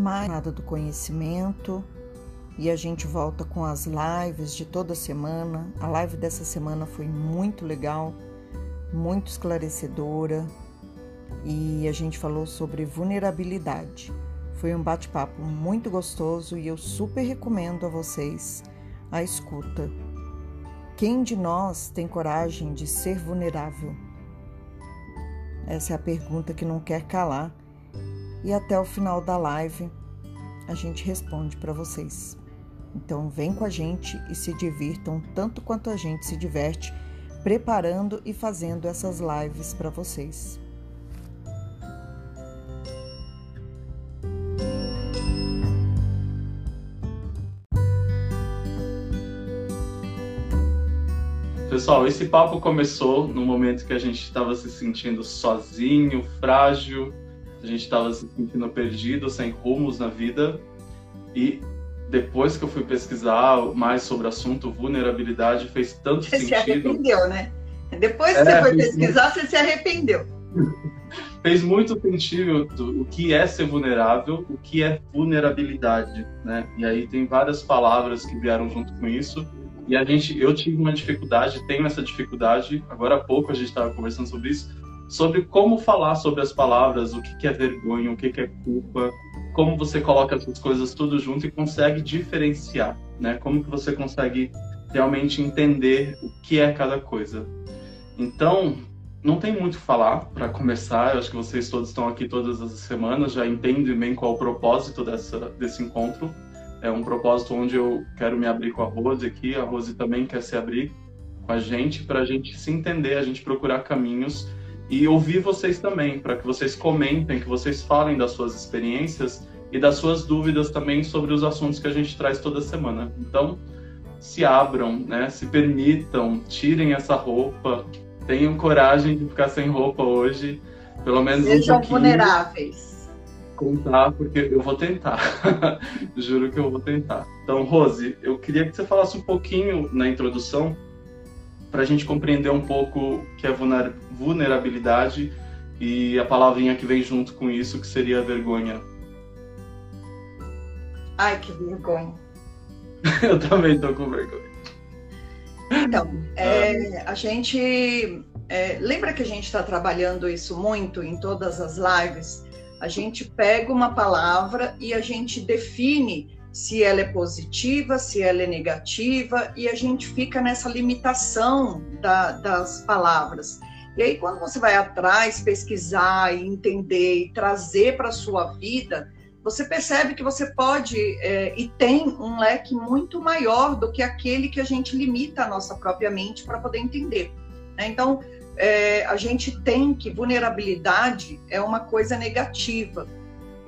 mais nada do conhecimento e a gente volta com as lives de toda semana. A live dessa semana foi muito legal, muito esclarecedora e a gente falou sobre vulnerabilidade. Foi um bate-papo muito gostoso e eu super recomendo a vocês a escuta. Quem de nós tem coragem de ser vulnerável? Essa é a pergunta que não quer calar. E até o final da live a gente responde para vocês. Então vem com a gente e se divirtam tanto quanto a gente se diverte preparando e fazendo essas lives para vocês. Pessoal, esse papo começou no momento que a gente estava se sentindo sozinho, frágil, a gente estava se sentindo perdido, sem rumos na vida. E depois que eu fui pesquisar mais sobre o assunto vulnerabilidade, fez tanto você sentido. Você se arrependeu, né? Depois que é, você foi pesquisar, muito... você se arrependeu. fez muito sentido o que é ser vulnerável, o que é vulnerabilidade, né? E aí tem várias palavras que vieram junto com isso e a gente, eu tive uma dificuldade, tenho essa dificuldade. Agora há pouco a gente estava conversando sobre isso, sobre como falar sobre as palavras, o que, que é vergonha, o que, que é culpa, como você coloca essas coisas tudo junto e consegue diferenciar, né? Como que você consegue realmente entender o que é cada coisa. Então, não tem muito o falar para começar. Eu acho que vocês todos estão aqui todas as semanas, já entendem bem qual é o propósito dessa, desse encontro é um propósito onde eu quero me abrir com a Rose aqui, a Rose também quer se abrir com a gente, para a gente se entender, a gente procurar caminhos e ouvir vocês também, para que vocês comentem, que vocês falem das suas experiências e das suas dúvidas também sobre os assuntos que a gente traz toda semana. Então, se abram, né? se permitam, tirem essa roupa, tenham coragem de ficar sem roupa hoje, pelo menos Sejam um pouquinho. vulneráveis contar, porque eu vou tentar. Juro que eu vou tentar. Então, Rose, eu queria que você falasse um pouquinho na introdução para a gente compreender um pouco o que é vulnerabilidade e a palavrinha que vem junto com isso, que seria vergonha. Ai, que vergonha. eu também tô com vergonha. Então, é, a gente. É, lembra que a gente está trabalhando isso muito em todas as lives? A gente pega uma palavra e a gente define se ela é positiva, se ela é negativa, e a gente fica nessa limitação da, das palavras. E aí, quando você vai atrás, pesquisar entender e trazer para a sua vida, você percebe que você pode é, e tem um leque muito maior do que aquele que a gente limita a nossa própria mente para poder entender. Né? Então, é, a gente tem que vulnerabilidade é uma coisa negativa.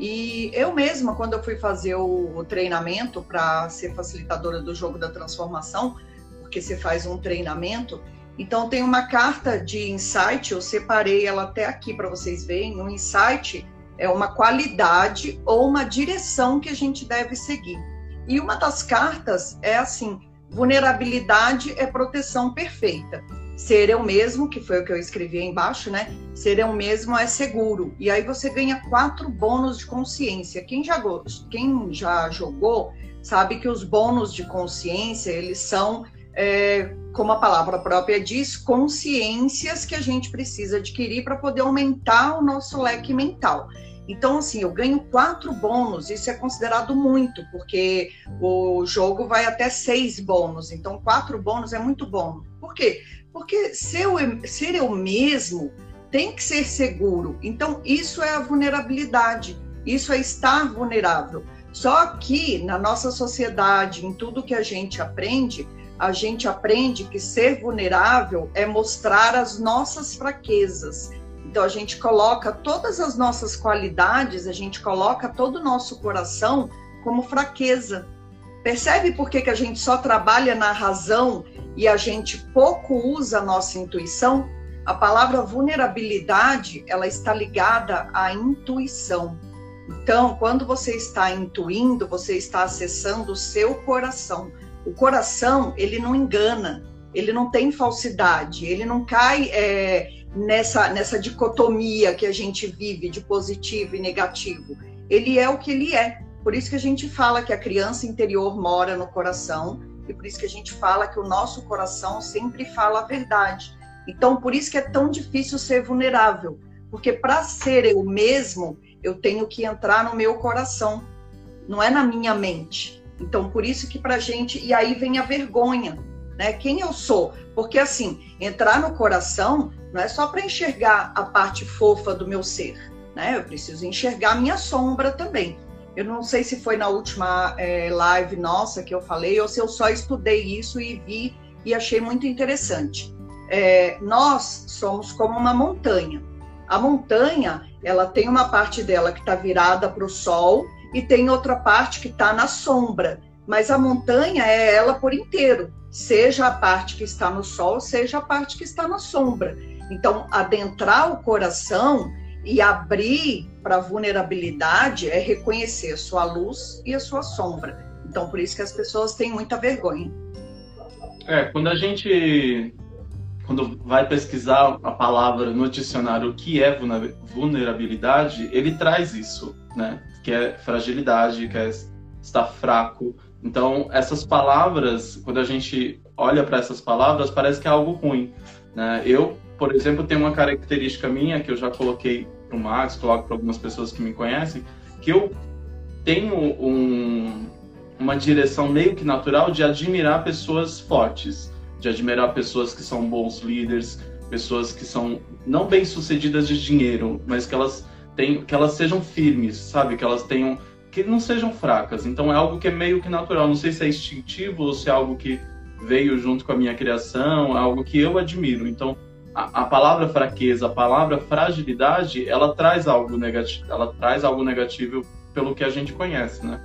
E eu mesma, quando eu fui fazer o, treinamento para ser facilitadora do jogo da transformação, porque você faz um treinamento, então tem uma carta de insight, eu separei ela até aqui para vocês verem. Um insight é uma qualidade ou uma direção que a gente deve seguir. E uma das cartas é assim: vulnerabilidade é proteção perfeita. Ser eu mesmo, que foi o que eu escrevi aí embaixo, né? Ser eu mesmo é seguro. E aí você ganha quatro bônus de consciência. Quem já, quem já jogou sabe que os bônus de consciência, eles são, é, como a palavra própria diz, consciências que a gente precisa adquirir para poder aumentar o nosso leque mental. Então, assim, eu ganho quatro bônus, isso é considerado muito, porque o jogo vai até seis bônus, então quatro bônus é muito bom. Por quê? Porque ser, ser eu mesmo tem que ser seguro. Então, isso é a vulnerabilidade, isso é estar vulnerável. Só que na nossa sociedade, em tudo que a gente aprende, a gente aprende que ser vulnerável é mostrar as nossas fraquezas. Então a gente coloca todas as nossas qualidades, a gente coloca todo o nosso coração como fraqueza. Percebe por que, que a gente só trabalha na razão e a gente pouco usa a nossa intuição? A palavra vulnerabilidade, ela está ligada à intuição. Então, quando você está intuindo, você está acessando o seu coração. O coração, ele não engana, ele não tem falsidade, ele não cai é, nessa, nessa dicotomia que a gente vive de positivo e negativo ele é o que ele é. Por isso que a gente fala que a criança interior mora no coração e por isso que a gente fala que o nosso coração sempre fala a verdade. Então, por isso que é tão difícil ser vulnerável, porque para ser eu mesmo, eu tenho que entrar no meu coração, não é na minha mente. Então, por isso que para gente e aí vem a vergonha, né? Quem eu sou? Porque assim, entrar no coração não é só para enxergar a parte fofa do meu ser, né? Eu preciso enxergar a minha sombra também. Eu não sei se foi na última é, live nossa que eu falei ou se eu só estudei isso e vi e achei muito interessante. É, nós somos como uma montanha. A montanha, ela tem uma parte dela que está virada para o sol e tem outra parte que está na sombra. Mas a montanha é ela por inteiro, seja a parte que está no sol, seja a parte que está na sombra. Então, adentrar o coração e abrir para vulnerabilidade é reconhecer a sua luz e a sua sombra. Então, por isso que as pessoas têm muita vergonha. É, quando a gente quando vai pesquisar a palavra no dicionário o que é vulnerabilidade, ele traz isso, né? Que é fragilidade, que é estar fraco. Então, essas palavras, quando a gente olha para essas palavras, parece que é algo ruim, né? Eu por exemplo, tem uma característica minha que eu já coloquei para o Max, coloco para algumas pessoas que me conhecem, que eu tenho um, uma direção meio que natural de admirar pessoas fortes, de admirar pessoas que são bons líderes, pessoas que são não bem sucedidas de dinheiro, mas que elas tenham, que elas sejam firmes, sabe? Que elas tenham, que não sejam fracas. Então é algo que é meio que natural. Não sei se é instintivo ou se é algo que veio junto com a minha criação, é algo que eu admiro. Então a, a, palavra fraqueza, a palavra fragilidade, ela traz algo negativo, ela traz algo negativo pelo que a gente conhece, né?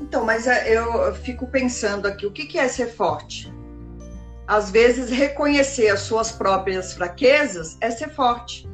Então, mas é, eu fico pensando aqui, o que é ser forte? Às vezes, reconhecer as suas próprias fraquezas é ser forte.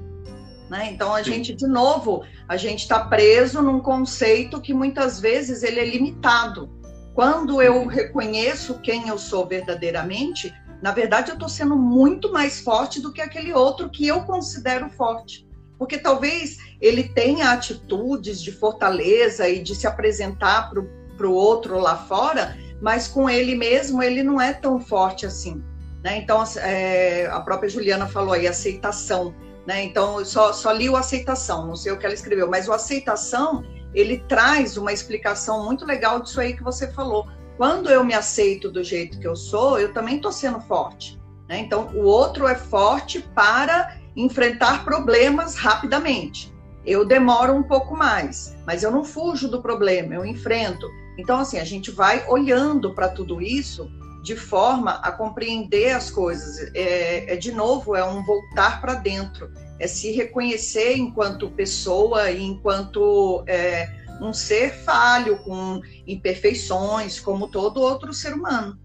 Né? Então, a Sim. gente, de novo, a gente está preso num conceito que muitas vezes ele é limitado. Quando eu reconheço quem eu sou verdadeiramente, na verdade, eu estou sendo muito mais forte do que aquele outro que eu considero forte. Porque talvez ele tenha atitudes de fortaleza e de se apresentar para o outro lá fora, mas com ele mesmo ele não é tão forte assim. Né? Então, é, a própria Juliana falou aí, aceitação. Né? Então, eu só, só li o aceitação, não sei o que ela escreveu, mas o aceitação ele traz uma explicação muito legal disso aí que você falou quando eu me aceito do jeito que eu sou, eu também estou sendo forte. Né? Então, o outro é forte para enfrentar problemas rapidamente. Eu demoro um pouco mais, mas eu não fujo do problema, eu enfrento. Então, assim, a gente vai olhando para tudo isso de forma a compreender as coisas. É, é de novo, é um voltar para dentro, é se reconhecer enquanto pessoa enquanto é, um ser falho, com imperfeições, como todo outro ser humano.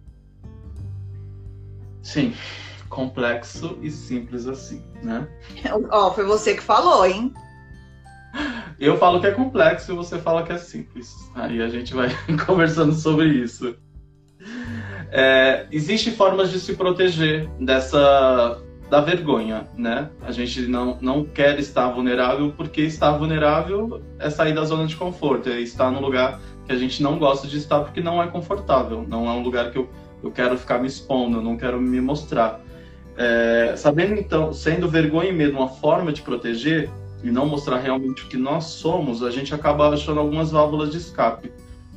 Sim, complexo e simples assim, né? Ó, oh, foi você que falou, hein? Eu falo que é complexo e você fala que é simples. Aí a gente vai conversando sobre isso. É, Existem formas de se proteger dessa da vergonha, né? A gente não, não quer estar vulnerável porque estar vulnerável é sair da zona de conforto, é estar num lugar que a gente não gosta de estar porque não é confortável, não é um lugar que eu, eu quero ficar me expondo, eu não quero me mostrar. É, sabendo então, sendo vergonha e medo uma forma de proteger e não mostrar realmente o que nós somos, a gente acaba achando algumas válvulas de escape.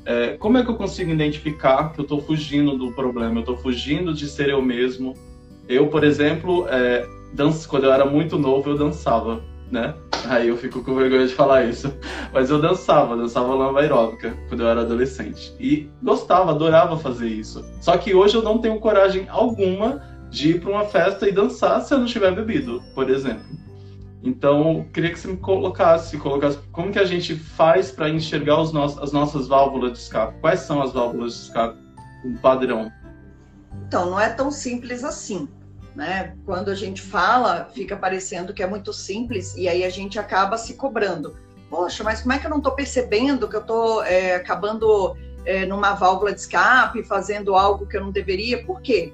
É, como é que eu consigo identificar que eu estou fugindo do problema, eu estou fugindo de ser eu mesmo, eu, por exemplo, é, danço, quando eu era muito novo, eu dançava, né? Aí eu fico com vergonha de falar isso. Mas eu dançava, dançava lamba aeróbica quando eu era adolescente. E gostava, adorava fazer isso. Só que hoje eu não tenho coragem alguma de ir para uma festa e dançar se eu não tiver bebido, por exemplo. Então, queria que você me colocasse, colocasse como que a gente faz para enxergar os no as nossas válvulas de escape. Quais são as válvulas de escape? Um padrão. Então, não é tão simples assim. Né? Quando a gente fala, fica parecendo que é muito simples e aí a gente acaba se cobrando. Poxa, mas como é que eu não estou percebendo que eu estou é, acabando é, numa válvula de escape, fazendo algo que eu não deveria? Por quê?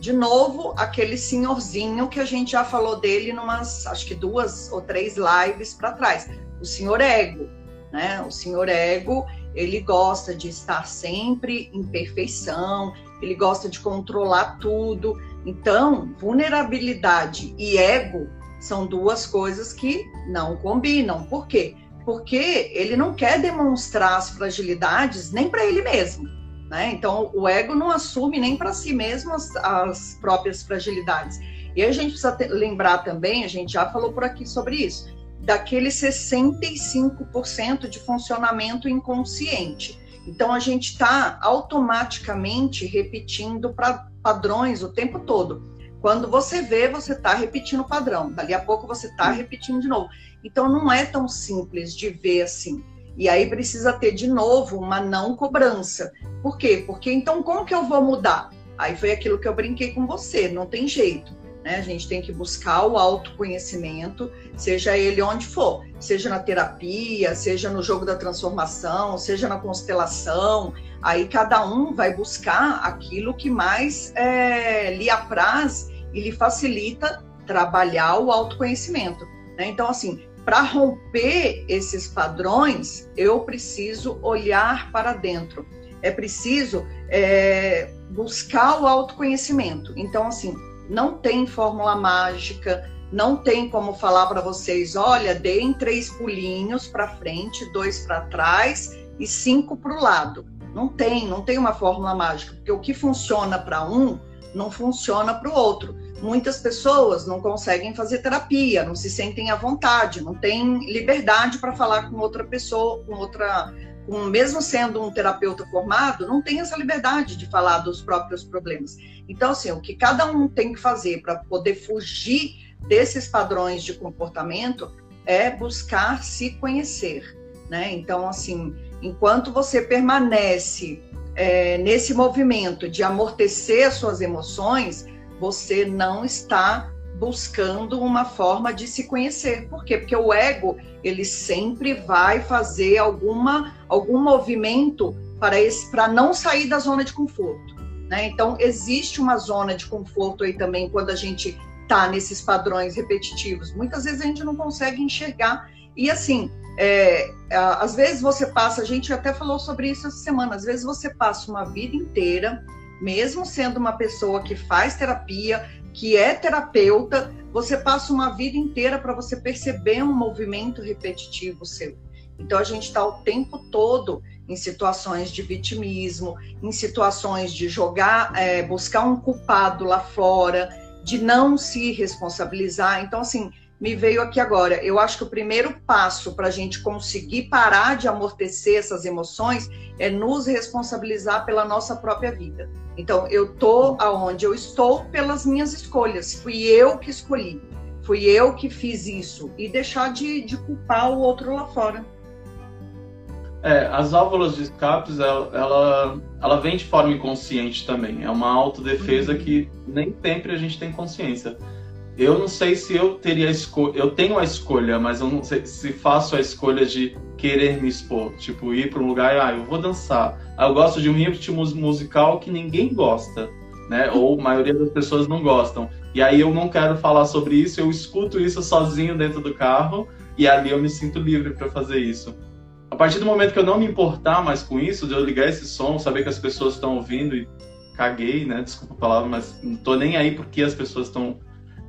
De novo, aquele senhorzinho que a gente já falou dele numas, acho que duas ou três lives para trás, o senhor ego. né? O senhor ego, ele gosta de estar sempre em perfeição, ele gosta de controlar tudo. Então, vulnerabilidade e ego são duas coisas que não combinam. Por quê? Porque ele não quer demonstrar as fragilidades nem para ele mesmo. Né? Então, o ego não assume nem para si mesmo as, as, próprias fragilidades. E a gente precisa ter, lembrar também, a gente já falou por aqui sobre isso, daquele 65% de funcionamento inconsciente. Então, a gente está automaticamente repetindo pra, padrões o tempo todo. Quando você vê, você está repetindo o padrão. Dali a pouco você está repetindo de novo. Então, não é tão simples de ver assim. E aí precisa ter de novo uma não cobrança. Por quê? Porque então como que eu vou mudar? Aí foi aquilo que eu brinquei com você, não tem jeito. Né? A gente tem que buscar o autoconhecimento, seja ele onde for, seja na terapia, seja no jogo da transformação, seja na constelação. Aí cada um vai buscar aquilo que mais é, lhe apraz e lhe facilita trabalhar o autoconhecimento. Né? Então, assim, para romper esses padrões, eu preciso olhar para dentro. É preciso é, buscar o autoconhecimento. Então, assim, não tem fórmula mágica, não tem como falar para vocês, olha, deem três pulinhos para frente, dois para trás e cinco para o lado. Não tem, não tem uma fórmula mágica, porque o que funciona para um não funciona para o outro. Muitas pessoas não conseguem fazer terapia, não se sentem à vontade, não têm liberdade para falar com outra pessoa, com outra, com, mesmo sendo um terapeuta formado, não tem essa liberdade de falar dos próprios problemas. Então, assim, o que cada um tem que fazer para poder fugir desses padrões de comportamento é buscar se conhecer, né? Então, assim, enquanto você permanece é, nesse movimento de amortecer as suas emoções, você não está buscando uma forma de se conhecer. Por quê? Porque o ego, ele sempre vai fazer alguma algum movimento para esse para não sair da zona de conforto, né? Então existe uma zona de conforto aí também quando a gente tá nesses padrões repetitivos. Muitas vezes a gente não consegue enxergar e assim, é, às vezes você passa, a gente até falou sobre isso essa semana, às vezes você passa uma vida inteira, mesmo sendo uma pessoa que faz terapia, que é terapeuta, você passa uma vida inteira para você perceber um movimento repetitivo seu. Então a gente está o tempo todo em situações de vitimismo, em situações de jogar, é, buscar um culpado lá fora, de não se responsabilizar. Então, assim, me veio aqui agora. Eu acho que o primeiro passo para a gente conseguir parar de amortecer essas emoções é nos responsabilizar pela nossa própria vida. Então, eu tô aonde eu estou pelas minhas escolhas. Fui eu que escolhi. Fui eu que fiz isso. E deixar de, de culpar o outro lá fora. É, as válvulas de escapes, ela, ela, ela vem de forma inconsciente também. É uma autodefesa uhum. que nem sempre a gente tem consciência eu não sei se eu teria escolha. Eu tenho a escolha, mas eu não sei se faço a escolha de querer me expor. Tipo, ir para um lugar e, ah, eu vou dançar. Ah, eu gosto de um ritmo musical que ninguém gosta, né? Ou a maioria das pessoas não gostam. E aí eu não quero falar sobre isso, eu escuto isso sozinho dentro do carro e ali eu me sinto livre para fazer isso. A partir do momento que eu não me importar mais com isso, de eu ligar esse som, saber que as pessoas estão ouvindo e caguei, né? Desculpa a palavra, mas não tô nem aí porque as pessoas estão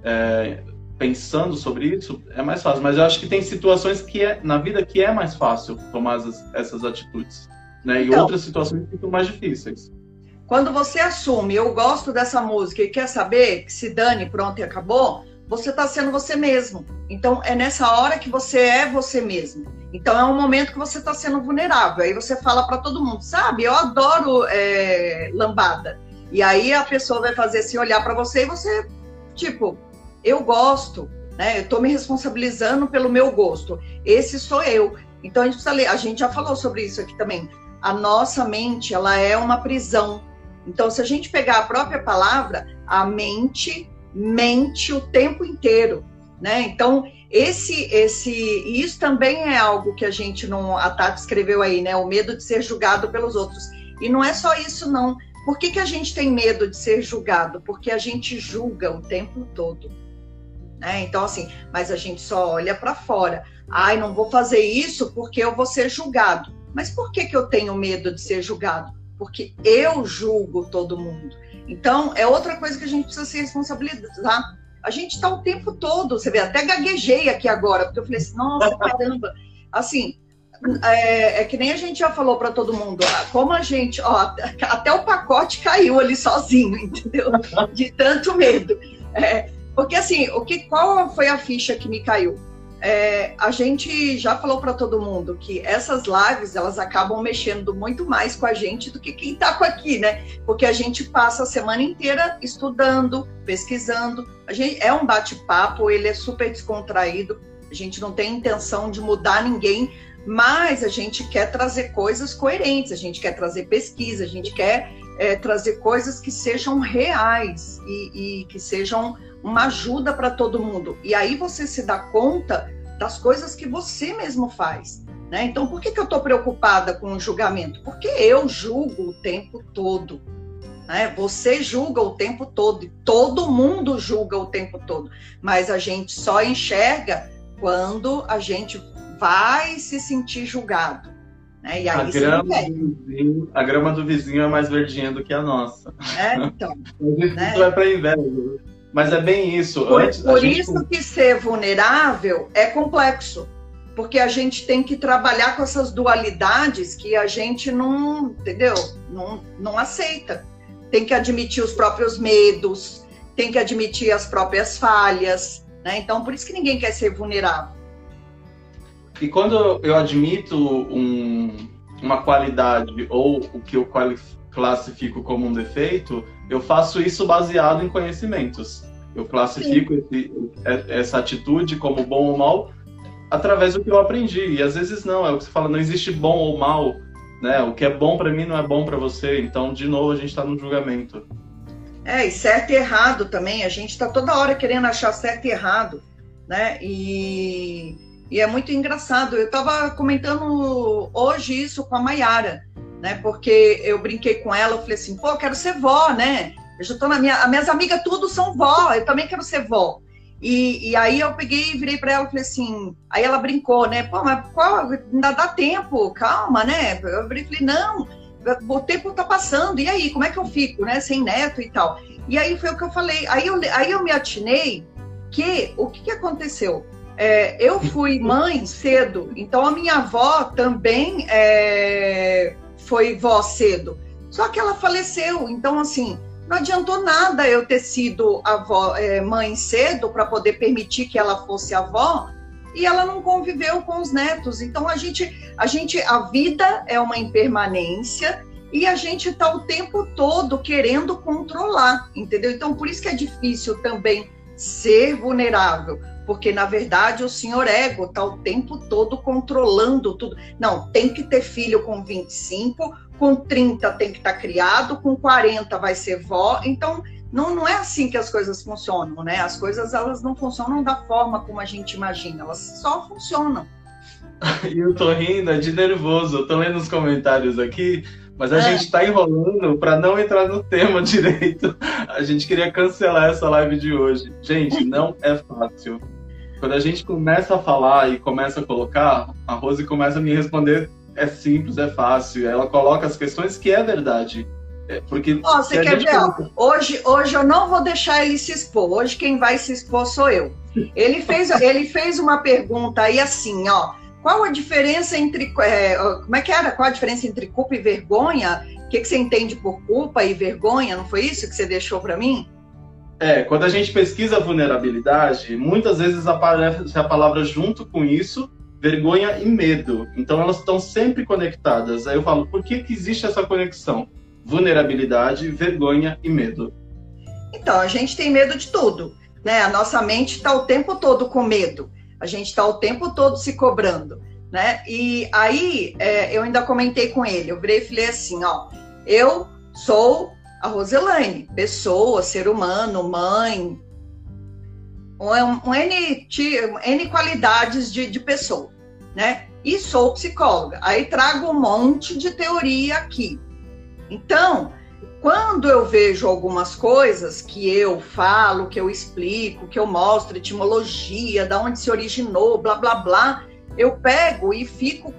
é, pensando sobre isso, é mais fácil. Mas eu acho que tem situações que é, na vida que é mais fácil tomar essas, essas atitudes. Né? E então, outras situações ficam mais difíceis. Quando você assume, eu gosto dessa música e quer saber que se dane, pronto e acabou, você está sendo você mesmo. Então é nessa hora que você é você mesmo. Então é um momento que você está sendo vulnerável. Aí você fala para todo mundo, sabe? Eu adoro é, lambada. E aí a pessoa vai fazer assim, olhar para você e você, tipo, eu gosto, né? Eu estou me responsabilizando pelo meu gosto. Esse sou eu. Então a gente precisa ler. A gente já falou sobre isso aqui também. A nossa mente, ela é uma prisão. Então, se a gente pegar a própria palavra, a mente mente o tempo inteiro, né? Então, esse, esse, isso também é algo que a gente não, a Tati escreveu aí, né? O medo de ser julgado pelos outros. E não é só isso, não. Por que, que a gente tem medo de ser julgado? Porque a gente julga o tempo todo. Né? Então, assim, mas a gente só olha para fora. Ai, não vou fazer isso porque eu vou ser julgado. Mas por que, que eu tenho medo de ser julgado? Porque eu julgo todo mundo. Então, é outra coisa que a gente precisa se responsabilizar. A gente está o tempo todo, você vê, até gaguejei aqui agora, porque eu falei assim, nossa, caramba. Assim, é, é, que nem a gente já falou para todo mundo, como a gente, ó, até o pacote caiu ali sozinho, entendeu? De tanto medo. É, porque assim, o que, qual foi a ficha que me caiu? É, a gente já falou para todo mundo que essas lives elas acabam mexendo muito mais com a gente do que quem está aqui, né? Porque a gente passa a semana inteira estudando, pesquisando. A gente é um bate-papo, ele é super descontraído. A gente não tem intenção de mudar ninguém, mas a gente quer trazer coisas coerentes, a gente quer trazer pesquisa, a gente quer é, trazer coisas que sejam reais e, e que sejam uma ajuda para todo mundo. E aí você se dá conta das coisas que você mesmo faz. Né? Então, por que, que eu estou preocupada com o julgamento? Porque eu julgo o tempo todo. Né? Você julga o tempo todo, e todo mundo julga o tempo todo, mas a gente só enxerga quando a gente vai se sentir julgado. Né? E aí a, grama do vizinho, a grama do vizinho é mais verdinha do que a nossa. É, então. isso né? vai para inveja. Mas é bem isso. Por, Antes, por gente... isso que ser vulnerável é complexo. Porque a gente tem que trabalhar com essas dualidades que a gente não, entendeu? Não, não aceita. Tem que admitir os próprios medos, tem que admitir as próprias falhas. Né? Então, por isso que ninguém quer ser vulnerável. E quando eu admito um, uma qualidade ou o que eu classifico como um defeito, eu faço isso baseado em conhecimentos. Eu classifico esse, é, essa atitude como bom ou mal através do que eu aprendi. E às vezes não, é o que você fala, não existe bom ou mal, né? O que é bom para mim não é bom para você. Então, de novo, a gente está no julgamento. É, e certo e errado também. A gente está toda hora querendo achar certo e errado, né? E e é muito engraçado. Eu estava comentando hoje isso com a Mayara, né? Porque eu brinquei com ela, eu falei assim, pô, eu quero ser vó, né? Eu já tô na minha. As minhas amigas tudo são vó, eu também quero ser vó. E, e aí eu peguei e virei para ela e falei assim. Aí ela brincou, né? Pô, mas qual, ainda dá tempo, calma, né? Eu falei, não, o tempo tá passando, e aí, como é que eu fico, né? Sem neto e tal. E aí foi o que eu falei. Aí eu, aí eu me atinei que o que, que aconteceu? É, eu fui mãe cedo, então a minha avó também é, foi vó cedo. Só que ela faleceu, então assim, não adiantou nada eu ter sido avó, é, mãe cedo para poder permitir que ela fosse avó e ela não conviveu com os netos. Então a gente, a gente, a vida é uma impermanência e a gente está o tempo todo querendo controlar, entendeu? Então por isso que é difícil também ser vulnerável, porque na verdade o senhor ego está o tempo todo controlando tudo. Não, tem que ter filho com 25, com 30 tem que estar tá criado, com 40 vai ser vó. Então, não, não é assim que as coisas funcionam, né? As coisas elas não funcionam da forma como a gente imagina, elas só funcionam. E eu tô rindo, é de nervoso. Eu tô lendo os comentários aqui, mas a é. gente tá enrolando para não entrar no tema direito. A gente queria cancelar essa live de hoje. Gente, não é fácil. Quando a gente começa a falar e começa a colocar, a Rose começa a me responder é simples, é fácil. Ela coloca as questões que é verdade. É, porque oh, você quer ver? Hoje, hoje eu não vou deixar ele se expor. Hoje quem vai se expor sou eu. Ele fez, ele fez uma pergunta aí assim, ó. Qual a diferença entre. É, como é que era? Qual a diferença entre culpa e vergonha? O que, que você entende por culpa e vergonha? Não foi isso que você deixou para mim? É, quando a gente pesquisa vulnerabilidade, muitas vezes aparece a palavra junto com isso, vergonha e medo. Então elas estão sempre conectadas. Aí eu falo, por que, que existe essa conexão? Vulnerabilidade, vergonha e medo. Então, a gente tem medo de tudo. Né? A nossa mente está o tempo todo com medo. A gente está o tempo todo se cobrando. Né? E aí é, eu ainda comentei com ele, eu virei e falei assim, ó, eu sou a Roselaine, pessoa, ser humano, mãe, um, um N, N qualidades de, de pessoa, né? E sou psicóloga. Aí trago um monte de teoria aqui. Então, quando eu vejo algumas coisas que eu falo, que eu explico, que eu mostro etimologia, da onde se originou, blá blá blá, eu pego e fico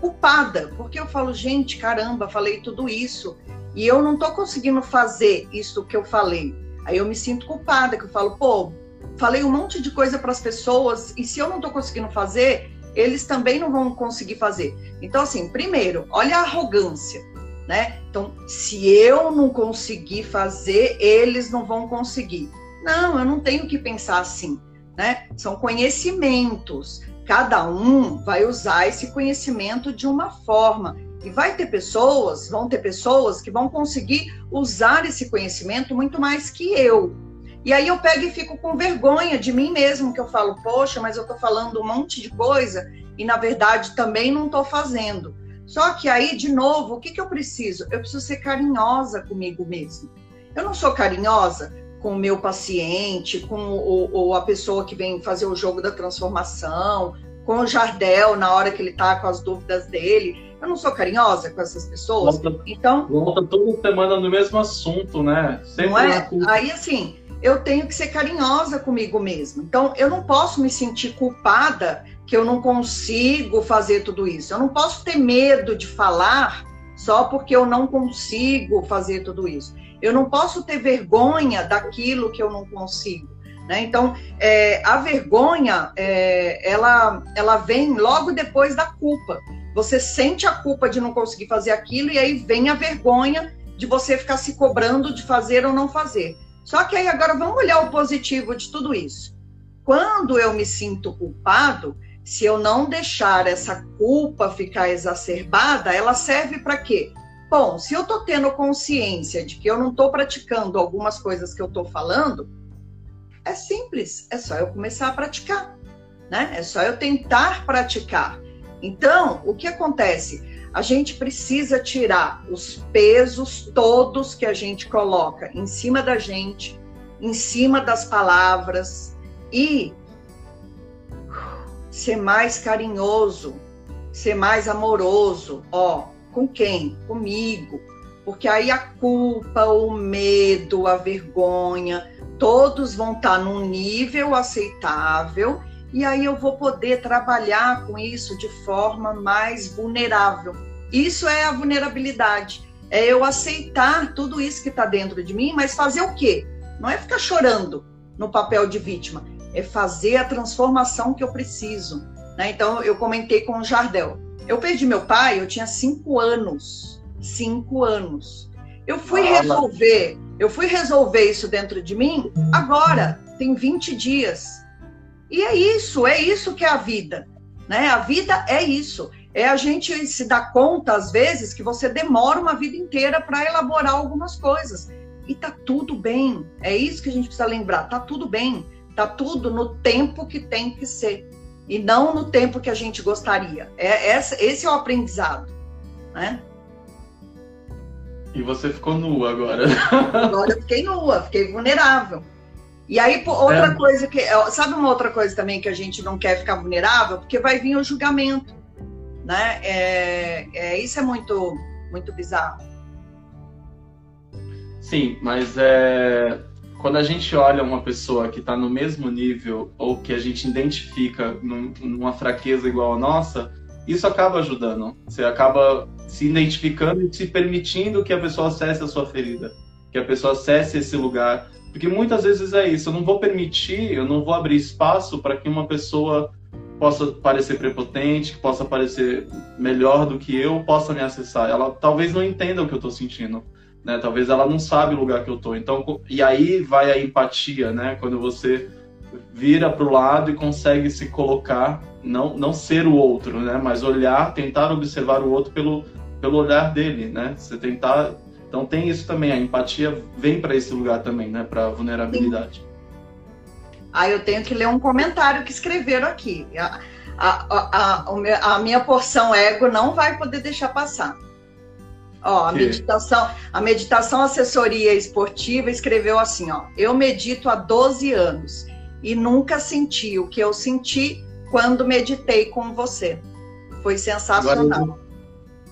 culpada, porque eu falo, gente, caramba, falei tudo isso e eu não tô conseguindo fazer isso que eu falei. Aí eu me sinto culpada, que eu falo, pô, falei um monte de coisa para as pessoas e se eu não tô conseguindo fazer, eles também não vão conseguir fazer. Então, assim, primeiro, olha a arrogância, né? Então, se eu não conseguir fazer, eles não vão conseguir. Não, eu não tenho que pensar assim, né? São conhecimentos. Cada um vai usar esse conhecimento de uma forma. E vai ter pessoas, vão ter pessoas que vão conseguir usar esse conhecimento muito mais que eu. E aí eu pego e fico com vergonha de mim mesmo, que eu falo, poxa, mas eu tô falando um monte de coisa e na verdade também não tô fazendo. Só que aí, de novo, o que, que eu preciso? Eu preciso ser carinhosa comigo mesmo. Eu não sou carinhosa com o meu paciente, com o, o, a pessoa que vem fazer o jogo da transformação, com o Jardel na hora que ele está com as dúvidas dele. Eu não sou carinhosa com essas pessoas. Volta, então. Volta toda semana no mesmo assunto, né? Sempre não é? Aí, assim, eu tenho que ser carinhosa comigo mesma. Então, eu não posso me sentir culpada que eu não consigo fazer tudo isso. Eu não posso ter medo de falar só porque eu não consigo fazer tudo isso. Eu não posso ter vergonha daquilo que eu não consigo. Né? Então, é, a vergonha, é, ela, ela vem logo depois da culpa. Você sente a culpa de não conseguir fazer aquilo e aí vem a vergonha de você ficar se cobrando de fazer ou não fazer. Só que aí agora vamos olhar o positivo de tudo isso. Quando eu me sinto culpado, se eu não deixar essa culpa ficar exacerbada, ela serve para quê? Bom, se eu estou tendo consciência de que eu não estou praticando algumas coisas que eu estou falando, é simples, é só eu começar a praticar, né? É só eu tentar praticar. Então, o que acontece? A gente precisa tirar os pesos todos que a gente coloca em cima da gente, em cima das palavras e ser mais carinhoso, ser mais amoroso. Ó, com quem? Comigo. Porque aí a culpa, o medo, a vergonha, todos vão estar num nível aceitável e aí eu vou poder trabalhar com isso de forma mais vulnerável. Isso é a vulnerabilidade. É eu aceitar tudo isso que está dentro de mim, mas fazer o quê? Não é ficar chorando no papel de vítima, é fazer a transformação que eu preciso. Né? Então, eu comentei com o Jardel. Eu perdi meu pai, eu tinha cinco anos. Cinco anos. Eu fui resolver, eu fui resolver isso dentro de mim agora, tem 20 dias. E é isso, é isso que é a vida. Né? A vida é isso. É a gente se dar conta, às vezes, que você demora uma vida inteira para elaborar algumas coisas. E tá tudo bem. É isso que a gente precisa lembrar. Tá tudo bem. Tá tudo no tempo que tem que ser. E não no tempo que a gente gostaria. É, esse é o aprendizado. Né? E você ficou nua agora. Agora eu fiquei nua, fiquei vulnerável. E aí, outra é. coisa que. Sabe uma outra coisa também que a gente não quer ficar vulnerável? Porque vai vir o julgamento. Né? É, é, isso é muito, muito bizarro. Sim, mas é, quando a gente olha uma pessoa que está no mesmo nível ou que a gente identifica num, numa fraqueza igual a nossa, isso acaba ajudando. Você acaba se identificando e se permitindo que a pessoa acesse a sua ferida, que a pessoa acesse esse lugar. Porque muitas vezes é isso, eu não vou permitir, eu não vou abrir espaço para que uma pessoa possa parecer prepotente, que possa parecer melhor do que eu, possa me acessar. Ela talvez não entenda o que eu estou sentindo né? Talvez ela não sabe o lugar que eu tô. Então, e aí vai a empatia, né? Quando você vira para o lado e consegue se colocar, não, não ser o outro, né? Mas olhar, tentar observar o outro pelo, pelo olhar dele, né? Você tentar. Então tem isso também, a empatia vem para esse lugar também, né? Para vulnerabilidade. Aí ah, eu tenho que ler um comentário que escreveram aqui. A, a, a, a minha porção ego não vai poder deixar passar. Ó, a meditação, a meditação assessoria esportiva escreveu assim, ó: "Eu medito há 12 anos e nunca senti o que eu senti quando meditei com você. Foi sensacional."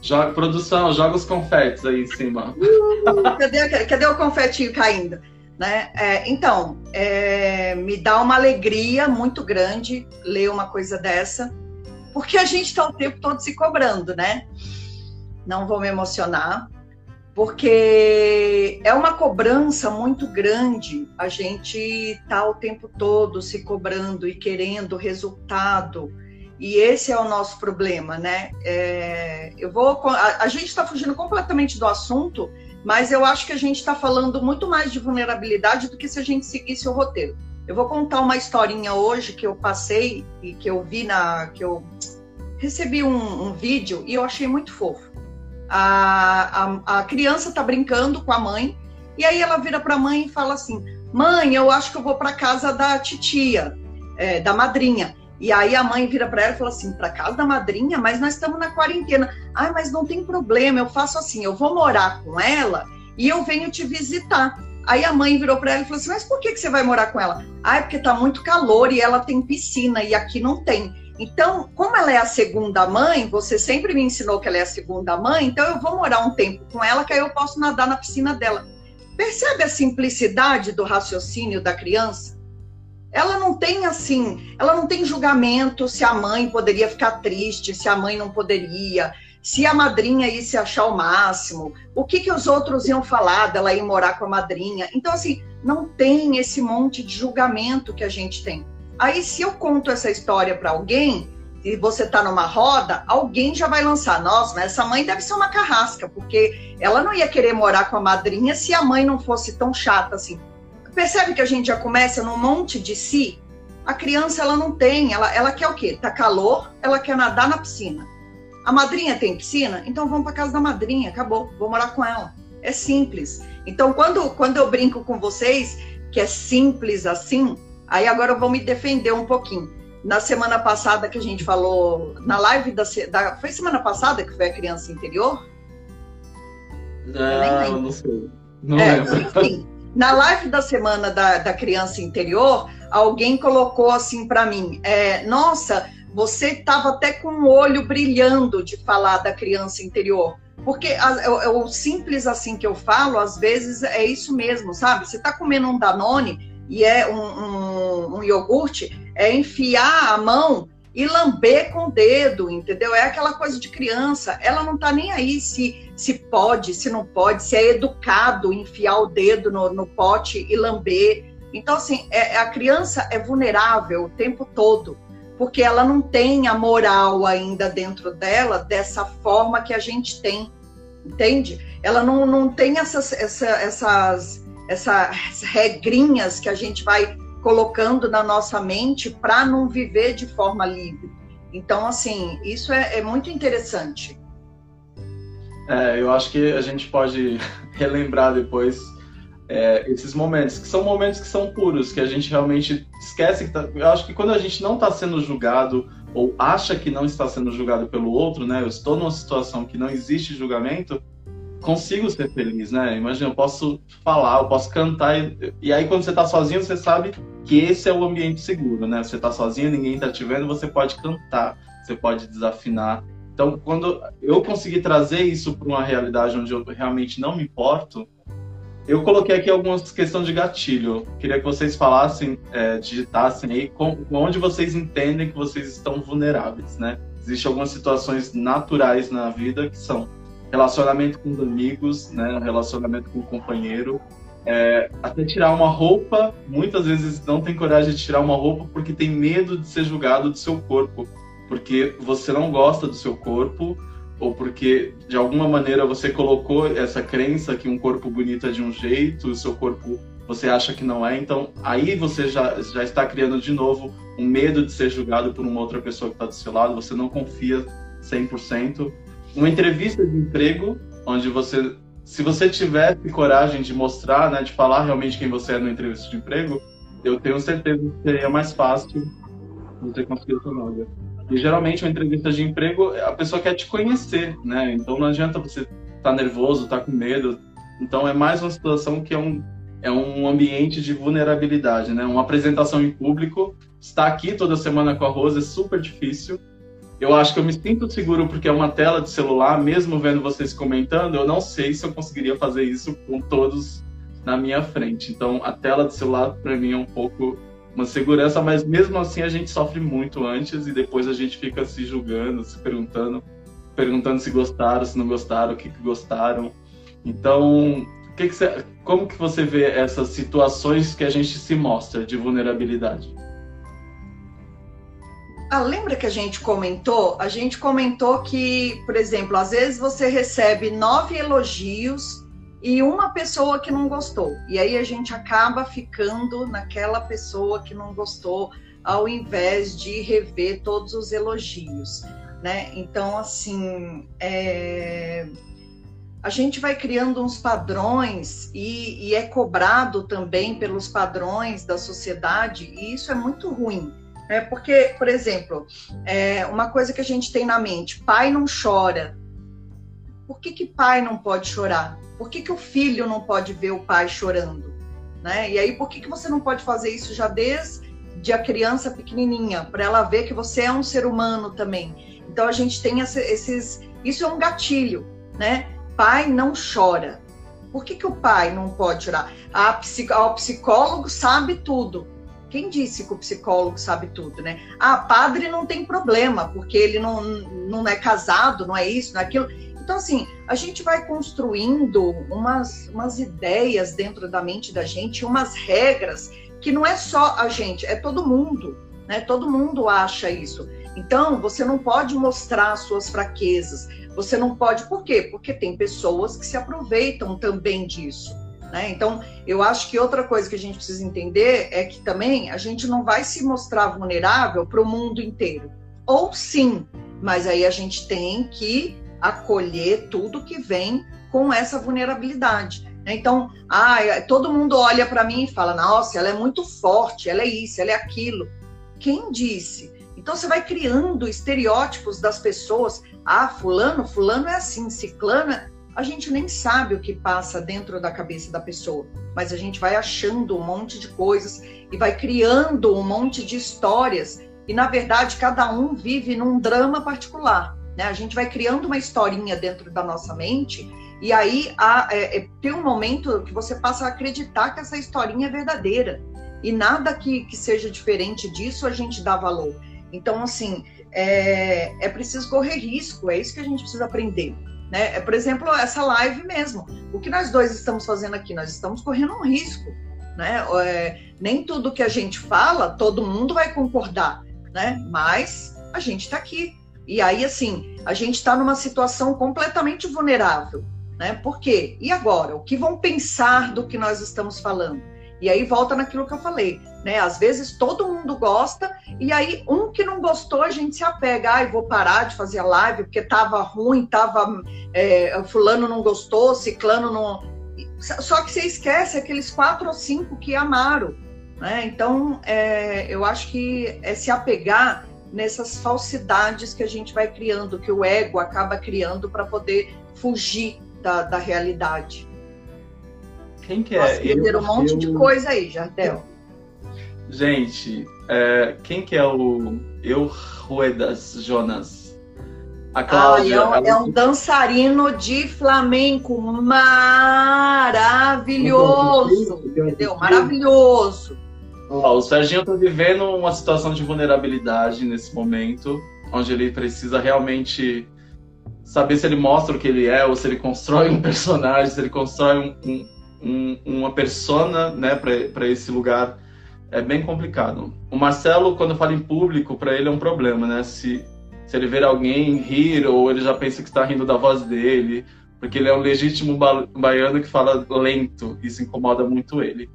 Joga, produção, joga os confetes aí em cima. Cadê, cadê o confetinho caindo? Né? É, então, é, me dá uma alegria muito grande ler uma coisa dessa, porque a gente está o tempo todo se cobrando, né? Não vou me emocionar, porque é uma cobrança muito grande. A gente está o tempo todo se cobrando e querendo resultado. E esse é o nosso problema, né? É, eu vou, a, a gente está fugindo completamente do assunto, mas eu acho que a gente está falando muito mais de vulnerabilidade do que se a gente seguisse o roteiro. Eu vou contar uma historinha hoje que eu passei e que eu vi na, que eu recebi um, um vídeo e eu achei muito fofo. A, a, a criança está brincando com a mãe e aí ela vira para a mãe e fala assim: Mãe, eu acho que eu vou para casa da titia, é, da madrinha. E aí a mãe vira para ela e fala assim: para casa da madrinha, mas nós estamos na quarentena. Ai, mas não tem problema, eu faço assim, eu vou morar com ela e eu venho te visitar. Aí a mãe virou para ela e falou assim: Mas por que, que você vai morar com ela? Ah, é porque tá muito calor e ela tem piscina e aqui não tem. Então, como ela é a segunda mãe, você sempre me ensinou que ela é a segunda mãe, então eu vou morar um tempo com ela que aí eu posso nadar na piscina dela. Percebe a simplicidade do raciocínio da criança? Ela não tem assim, ela não tem julgamento se a mãe poderia ficar triste, se a mãe não poderia, se a madrinha ia se achar o máximo, o que, que os outros iam falar dela ir morar com a madrinha. Então, assim, não tem esse monte de julgamento que a gente tem. Aí, se eu conto essa história para alguém, e você tá numa roda, alguém já vai lançar, nossa, mas essa mãe deve ser uma carrasca, porque ela não ia querer morar com a madrinha se a mãe não fosse tão chata assim. Percebe que a gente já começa num monte de si? A criança ela não tem, ela, ela quer o quê? Tá calor, ela quer nadar na piscina. A madrinha tem piscina? Então vamos para casa da madrinha, acabou, vou morar com ela. É simples. Então quando, quando eu brinco com vocês que é simples assim, aí agora eu vou me defender um pouquinho. Na semana passada que a gente falou, na live da, da foi semana passada que foi a criança interior? Não, não sei. Não é, lembro. Enfim, na live da semana da, da criança interior, alguém colocou assim para mim: é, Nossa, você estava até com o olho brilhando de falar da criança interior. Porque o, o simples assim que eu falo, às vezes é isso mesmo, sabe? Você está comendo um Danone e é um, um, um iogurte, é enfiar a mão e lamber com o dedo, entendeu? É aquela coisa de criança. Ela não tá nem aí se, se pode, se não pode, se é educado enfiar o dedo no, no pote e lamber. Então, assim, é, a criança é vulnerável o tempo todo, porque ela não tem a moral ainda dentro dela dessa forma que a gente tem, entende? Ela não, não tem essas, essa, essas, essas regrinhas que a gente vai colocando na nossa mente para não viver de forma livre. Então, assim, isso é, é muito interessante. É, eu acho que a gente pode relembrar depois é, esses momentos, que são momentos que são puros, que a gente realmente esquece que tá, Eu acho que quando a gente não está sendo julgado ou acha que não está sendo julgado pelo outro, né? Eu estou numa situação que não existe julgamento, consigo ser feliz, né? Imagina, eu posso falar, eu posso cantar, e, e aí quando você está sozinho, você sabe que esse é o ambiente seguro, né? Você está sozinho, ninguém está te vendo, você pode cantar, você pode desafinar. Então, quando eu consegui trazer isso para uma realidade onde eu realmente não me importo, eu coloquei aqui algumas questões de gatilho. Queria que vocês falassem, é, digitassem aí com, onde vocês entendem que vocês estão vulneráveis, né? Existem algumas situações naturais na vida que são relacionamento com os amigos, né, relacionamento com o companheiro, é, até tirar uma roupa, muitas vezes não tem coragem de tirar uma roupa porque tem medo de ser julgado do seu corpo, porque você não gosta do seu corpo ou porque de alguma maneira você colocou essa crença que um corpo bonito é de um jeito, o seu corpo você acha que não é, então aí você já, já está criando de novo um medo de ser julgado por uma outra pessoa que está do seu lado, você não confia 100% uma entrevista de emprego, onde você, se você tivesse coragem de mostrar, né, de falar realmente quem você é na entrevista de emprego, eu tenho certeza que seria mais fácil você conseguir essa vaga. E geralmente uma entrevista de emprego, a pessoa quer te conhecer, né? Então não adianta você estar tá nervoso, estar tá com medo. Então é mais uma situação que é um é um ambiente de vulnerabilidade, né? Uma apresentação em público, estar aqui toda semana com a Rosa é super difícil eu acho que eu me sinto seguro porque é uma tela de celular, mesmo vendo vocês comentando, eu não sei se eu conseguiria fazer isso com todos na minha frente. Então, a tela de celular para mim é um pouco uma segurança, mas mesmo assim a gente sofre muito antes e depois a gente fica se julgando, se perguntando, perguntando se gostaram, se não gostaram, o que, que gostaram. Então, que que você, como que você vê essas situações que a gente se mostra de vulnerabilidade? Ah, lembra que a gente comentou? A gente comentou que, por exemplo, às vezes você recebe nove elogios e uma pessoa que não gostou. E aí a gente acaba ficando naquela pessoa que não gostou, ao invés de rever todos os elogios. Né? Então, assim, é... a gente vai criando uns padrões e, e é cobrado também pelos padrões da sociedade, e isso é muito ruim é porque, por exemplo, é uma coisa que a gente tem na mente: pai não chora. Por que, que pai não pode chorar? Por que, que o filho não pode ver o pai chorando? Né? E aí, por que, que você não pode fazer isso já desde a criança pequenininha, para ela ver que você é um ser humano também? Então, a gente tem esses. Isso é um gatilho, né? Pai não chora. Por que, que o pai não pode chorar? A, o psicólogo sabe tudo. Quem disse que o psicólogo sabe tudo, né? Ah, padre não tem problema, porque ele não, não é casado, não é isso, não é aquilo. Então, assim, a gente vai construindo umas, umas ideias dentro da mente da gente, umas regras, que não é só a gente, é todo mundo, né? Todo mundo acha isso. Então, você não pode mostrar as suas fraquezas, você não pode, por quê? Porque tem pessoas que se aproveitam também disso. Né? Então, eu acho que outra coisa que a gente precisa entender é que também a gente não vai se mostrar vulnerável para o mundo inteiro. Ou sim, mas aí a gente tem que acolher tudo que vem com essa vulnerabilidade. Né? Então, ah, todo mundo olha para mim e fala: nossa, ela é muito forte, ela é isso, ela é aquilo. Quem disse? Então você vai criando estereótipos das pessoas. Ah, fulano, fulano é assim, ciclana a gente nem sabe o que passa dentro da cabeça da pessoa, mas a gente vai achando um monte de coisas e vai criando um monte de histórias e na verdade cada um vive num drama particular, né? A gente vai criando uma historinha dentro da nossa mente e aí há, é, é, tem um momento que você passa a acreditar que essa historinha é verdadeira e nada que, que seja diferente disso a gente dá valor. Então assim é, é preciso correr risco, é isso que a gente precisa aprender. Né? É, por exemplo, essa live mesmo. O que nós dois estamos fazendo aqui? Nós estamos correndo um risco. Né? É, nem tudo que a gente fala, todo mundo vai concordar, né? mas a gente está aqui. E aí, assim, a gente está numa situação completamente vulnerável. Né? Por quê? E agora? O que vão pensar do que nós estamos falando? E aí volta naquilo que eu falei, né? Às vezes todo mundo gosta e aí um que não gostou a gente se apega, ai, ah, vou parar de fazer a live porque tava ruim, tava é, fulano não gostou, ciclano não. Só que você esquece aqueles quatro ou cinco que amaram, né? Então é, eu acho que é se apegar nessas falsidades que a gente vai criando, que o ego acaba criando para poder fugir da, da realidade. Quem que é? eu, um monte eu... de coisa aí, Jardel. Gente, é, quem que é o Eu Ruedas Jonas? A Cláudia. Ah, é, um, é um dançarino de flamenco maravilhoso. Entendeu? Maravilhoso. Ó, o Serginho está vivendo uma situação de vulnerabilidade nesse momento, onde ele precisa realmente saber se ele mostra o que ele é ou se ele constrói um personagem, se ele constrói um, um um, uma persona né, para esse lugar é bem complicado. O Marcelo, quando fala em público, para ele é um problema, né? Se, se ele ver alguém rir ou ele já pensa que está rindo da voz dele, porque ele é um legítimo ba baiano que fala lento, isso incomoda muito ele.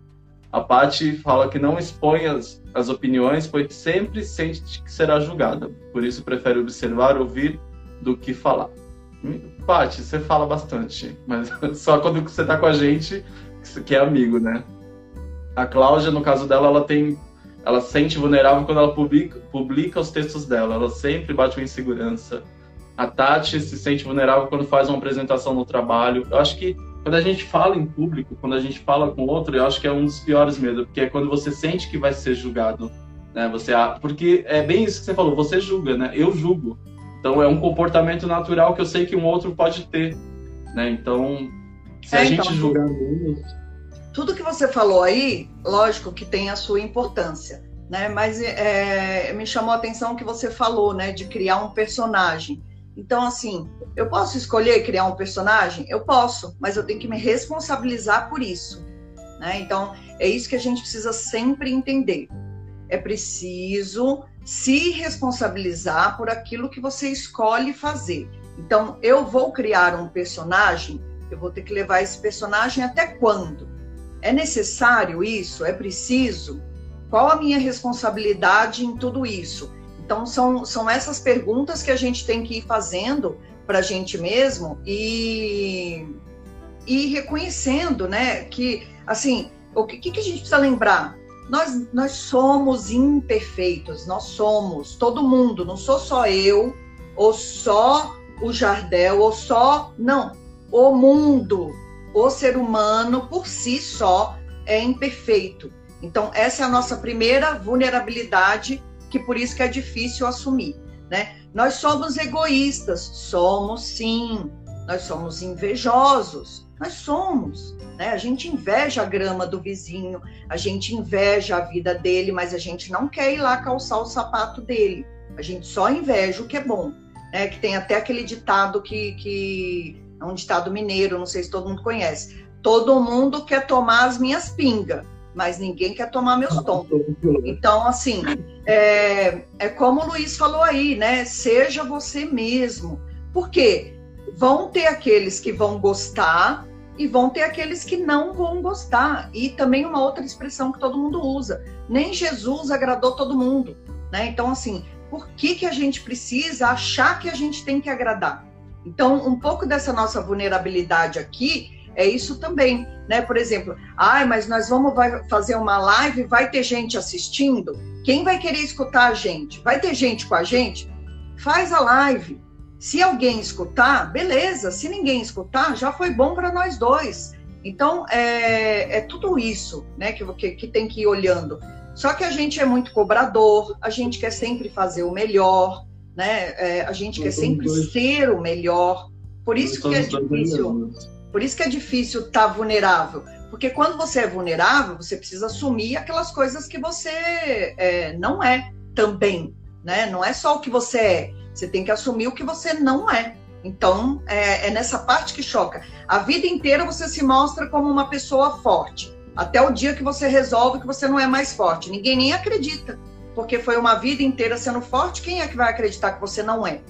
A Paty fala que não expõe as, as opiniões, pois sempre sente que será julgada. Por isso prefere observar, ouvir do que falar. Paty, você fala bastante, mas só quando você tá com a gente, que é amigo, né? A Cláudia, no caso dela, ela tem. Ela se sente vulnerável quando ela publica, publica os textos dela. Ela sempre bate uma insegurança. A Tati se sente vulnerável quando faz uma apresentação no trabalho. Eu acho que quando a gente fala em público, quando a gente fala com outro, eu acho que é um dos piores medos, porque é quando você sente que vai ser julgado, né? Você, porque é bem isso que você falou, você julga, né? Eu julgo. Então é um comportamento natural que eu sei que um outro pode ter, né? Então, se é, a gente então, julgar tudo que você falou aí, lógico que tem a sua importância, né? Mas é, me chamou a atenção que você falou, né, de criar um personagem. Então, assim, eu posso escolher criar um personagem? Eu posso, mas eu tenho que me responsabilizar por isso. Né? Então, é isso que a gente precisa sempre entender. É preciso se responsabilizar por aquilo que você escolhe fazer. Então, eu vou criar um personagem, eu vou ter que levar esse personagem até quando? É necessário isso? É preciso? Qual a minha responsabilidade em tudo isso? Então, são, são essas perguntas que a gente tem que ir fazendo para a gente mesmo e, e reconhecendo, né, que, assim, o que, que a gente precisa lembrar? Nós, nós somos imperfeitos, nós somos, todo mundo, não sou só eu, ou só o Jardel, ou só. Não, o mundo, o ser humano por si só é imperfeito. Então, essa é a nossa primeira vulnerabilidade, que por isso que é difícil assumir. Né? Nós somos egoístas, somos sim. Nós somos invejosos, nós somos. Né? A gente inveja a grama do vizinho, a gente inveja a vida dele, mas a gente não quer ir lá calçar o sapato dele. A gente só inveja o que é bom. Né? Que tem até aquele ditado que, que é um ditado mineiro, não sei se todo mundo conhece. Todo mundo quer tomar as minhas pingas, mas ninguém quer tomar meus tombos. Então, assim, é, é como o Luiz falou aí, né? Seja você mesmo. Por quê? Vão ter aqueles que vão gostar e vão ter aqueles que não vão gostar. E também uma outra expressão que todo mundo usa: nem Jesus agradou todo mundo. Né? Então, assim, por que, que a gente precisa achar que a gente tem que agradar? Então, um pouco dessa nossa vulnerabilidade aqui é isso também, né? Por exemplo, ai, mas nós vamos fazer uma live, vai ter gente assistindo? Quem vai querer escutar a gente? Vai ter gente com a gente? Faz a live, se alguém escutar, beleza. Se ninguém escutar, já foi bom para nós dois. Então, é, é tudo isso né, que, que, que tem que ir olhando. Só que a gente é muito cobrador, a gente quer sempre fazer o melhor, né? É, a gente quer sempre dois. ser o melhor. Por isso que é difícil. Por isso que é difícil estar tá vulnerável. Porque quando você é vulnerável, você precisa assumir aquelas coisas que você é, não é também. Né? Não é só o que você é. Você tem que assumir o que você não é. Então, é, é, nessa parte que choca. A vida inteira você se mostra como uma pessoa forte. Até o dia que você resolve que você não é mais forte. Ninguém nem acredita. Porque foi uma vida inteira sendo forte, quem é que vai acreditar que você não é?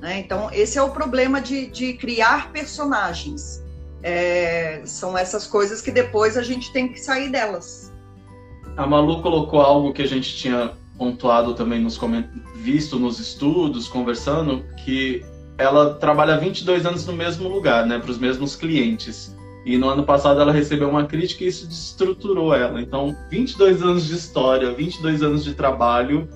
Né? Então, esse é o problema de, de criar personagens. É, são essas coisas que depois a gente tem que sair delas. A Malu colocou algo que a gente tinha pontuado também nos visto nos estudos, conversando, que ela trabalha 22 anos no mesmo lugar, né, para os mesmos clientes. E no ano passado ela recebeu uma crítica e isso destruturou ela. Então, 22 anos de história, 22 anos de trabalho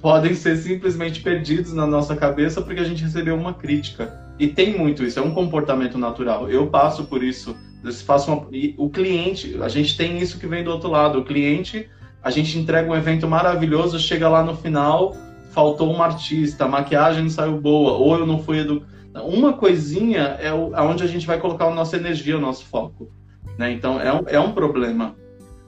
podem ser simplesmente perdidos na nossa cabeça porque a gente recebeu uma crítica. E tem muito isso, é um comportamento natural. Eu passo por isso. Eu faço uma... o cliente, a gente tem isso que vem do outro lado. O cliente a gente entrega um evento maravilhoso, chega lá no final, faltou um artista, a maquiagem não saiu boa, ou eu não fui educado. Uma coisinha é onde a gente vai colocar a nossa energia, o nosso foco. Né? Então é um, é um problema.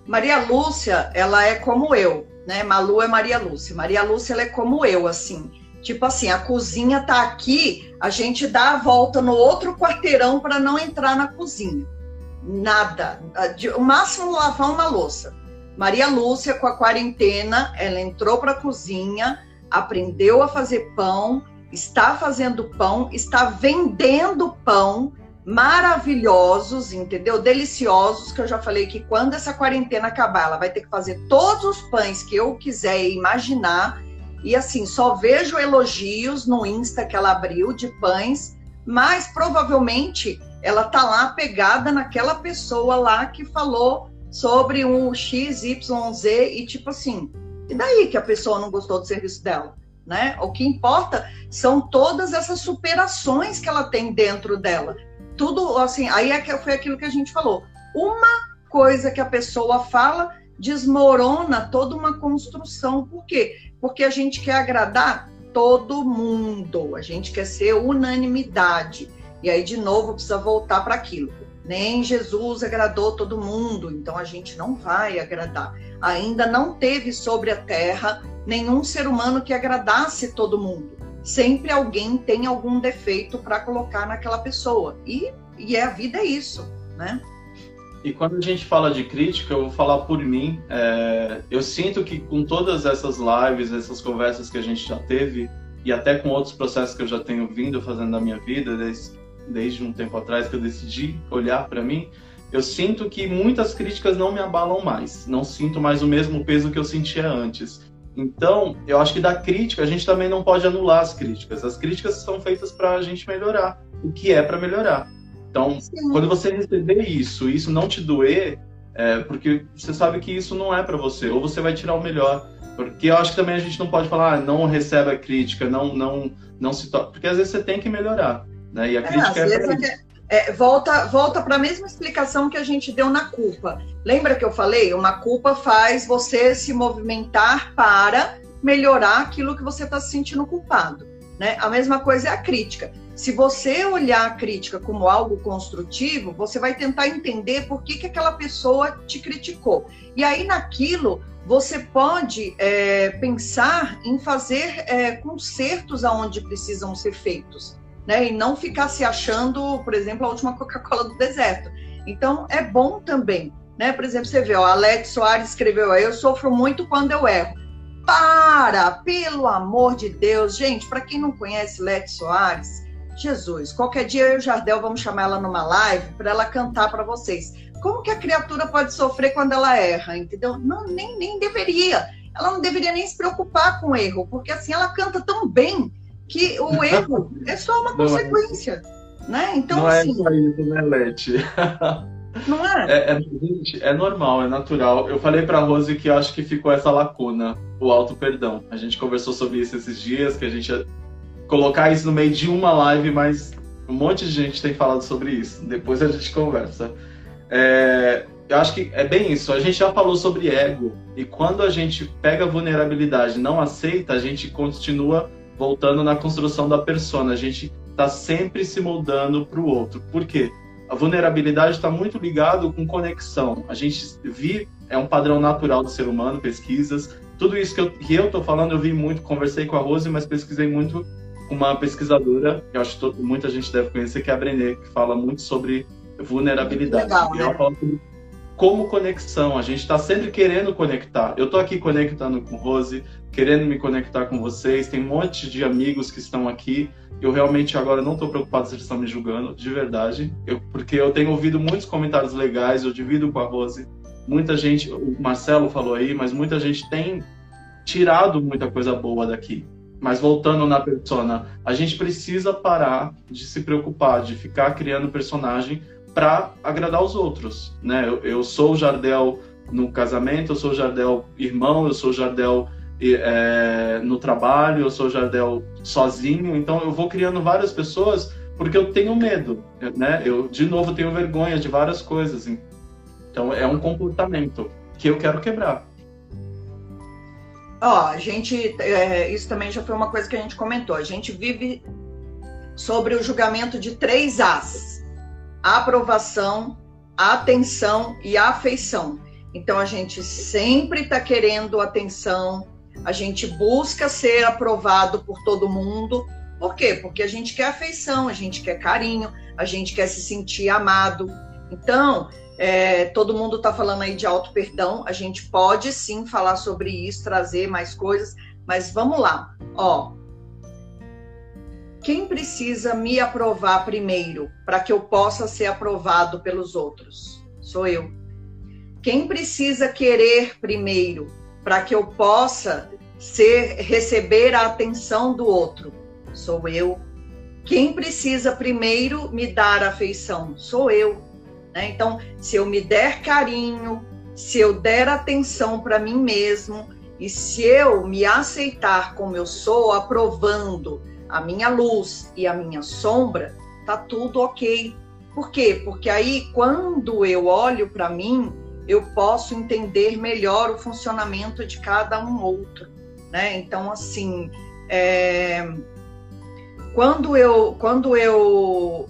Maria Lúcia, ela é como eu, né? Malu é Maria Lúcia. Maria Lúcia, ela é como eu, assim. Tipo assim, a cozinha tá aqui, a gente dá a volta no outro quarteirão para não entrar na cozinha. Nada. O máximo lavar uma louça. Maria Lúcia, com a quarentena, ela entrou para a cozinha, aprendeu a fazer pão, está fazendo pão, está vendendo pão maravilhosos, entendeu? Deliciosos, que eu já falei que quando essa quarentena acabar, ela vai ter que fazer todos os pães que eu quiser imaginar. E assim, só vejo elogios no Insta que ela abriu de pães, mas provavelmente ela tá lá pegada naquela pessoa lá que falou sobre um XYZ e tipo assim, e daí que a pessoa não gostou do serviço dela? Né? O que importa são todas essas superações que ela tem dentro dela. Tudo assim, aí é que foi aquilo que a gente falou. Uma coisa que a pessoa fala desmorona toda uma construção. Por quê? Porque a gente quer agradar todo mundo, a gente quer ser unanimidade. E aí, de novo, precisa voltar para aquilo. Nem Jesus agradou todo mundo, então a gente não vai agradar. Ainda não teve sobre a terra nenhum ser humano que agradasse todo mundo. Sempre alguém tem algum defeito para colocar naquela pessoa. E, e a vida é isso, né? E quando a gente fala de crítica, eu vou falar por mim. É, eu sinto que com todas essas lives, essas conversas que a gente já teve, e até com outros processos que eu já tenho vindo fazendo na minha vida, desde, desde um tempo atrás que eu decidi olhar para mim, eu sinto que muitas críticas não me abalam mais. Não sinto mais o mesmo peso que eu sentia antes. Então, eu acho que da crítica, a gente também não pode anular as críticas. As críticas são feitas para a gente melhorar, o que é para melhorar. Então, Sim. quando você receber isso, isso não te doer, é, porque você sabe que isso não é para você, ou você vai tirar o melhor. Porque eu acho que também a gente não pode falar, ah, não recebe a crítica, não, não, não se toca. Porque às vezes você tem que melhorar. Né? E a é, crítica é. É, volta volta para a mesma explicação que a gente deu na culpa. Lembra que eu falei? Uma culpa faz você se movimentar para melhorar aquilo que você está se sentindo culpado. Né? A mesma coisa é a crítica. Se você olhar a crítica como algo construtivo, você vai tentar entender por que, que aquela pessoa te criticou. E aí, naquilo, você pode é, pensar em fazer é, consertos aonde precisam ser feitos, né? E não ficar se achando, por exemplo, a última Coca-Cola do deserto. Então, é bom também, né? Por exemplo, você vê, ó, Alex Soares escreveu, eu sofro muito quando eu erro. Para, pelo amor de Deus, gente, para quem não conhece Alex Soares, Jesus, qualquer dia eu e o Jardel vamos chamar ela numa live para ela cantar para vocês. Como que a criatura pode sofrer quando ela erra, entendeu? Não, nem, nem deveria. Ela não deveria nem se preocupar com o erro, porque assim ela canta tão bem que o erro é só uma não é. consequência, é. né? Então não é assim, é só isso, né, Leti? Não é? É, é, gente, é normal, é natural. Eu falei para Rose que acho que ficou essa lacuna, o auto perdão. A gente conversou sobre isso esses dias, que a gente colocar isso no meio de uma live, mas um monte de gente tem falado sobre isso. Depois a gente conversa. É, eu acho que é bem isso. A gente já falou sobre ego. E quando a gente pega a vulnerabilidade não aceita, a gente continua voltando na construção da persona. A gente está sempre se moldando para o outro. Por quê? A vulnerabilidade está muito ligado com conexão. A gente vive, é um padrão natural do ser humano, pesquisas. Tudo isso que eu estou falando, eu vi muito, conversei com a Rose, mas pesquisei muito uma pesquisadora, que eu acho que muita gente deve conhecer, que é a Brené, que fala muito sobre vulnerabilidade. Legal, e ela né? fala sobre como conexão. A gente está sempre querendo conectar. Eu estou aqui conectando com Rose, querendo me conectar com vocês. Tem um monte de amigos que estão aqui. Eu realmente agora não estou preocupado se eles estão me julgando, de verdade. Eu, porque eu tenho ouvido muitos comentários legais, eu divido com a Rose. Muita gente, o Marcelo falou aí, mas muita gente tem tirado muita coisa boa daqui. Mas voltando na persona, a gente precisa parar de se preocupar, de ficar criando personagem para agradar os outros, né? Eu, eu, sou o Jardel no casamento, eu sou o Jardel irmão, eu sou o Jardel é, no trabalho, eu sou o Jardel sozinho, então eu vou criando várias pessoas porque eu tenho medo, né? Eu de novo tenho vergonha de várias coisas, então é um comportamento que eu quero quebrar. Ó, a gente, é, isso também já foi uma coisa que a gente comentou. A gente vive sobre o julgamento de três As: aprovação, atenção e afeição. Então a gente sempre está querendo atenção, a gente busca ser aprovado por todo mundo. Por quê? Porque a gente quer afeição, a gente quer carinho, a gente quer se sentir amado. Então, é, todo mundo está falando aí de auto perdão. A gente pode sim falar sobre isso, trazer mais coisas, mas vamos lá. Ó, quem precisa me aprovar primeiro para que eu possa ser aprovado pelos outros? Sou eu. Quem precisa querer primeiro para que eu possa ser receber a atenção do outro? Sou eu. Quem precisa primeiro me dar afeição? Sou eu. Né? Então, se eu me der carinho, se eu der atenção para mim mesmo e se eu me aceitar como eu sou, aprovando a minha luz e a minha sombra, tá tudo ok. Por quê? Porque aí quando eu olho para mim, eu posso entender melhor o funcionamento de cada um outro, né? Então assim, É, quando eu quando eu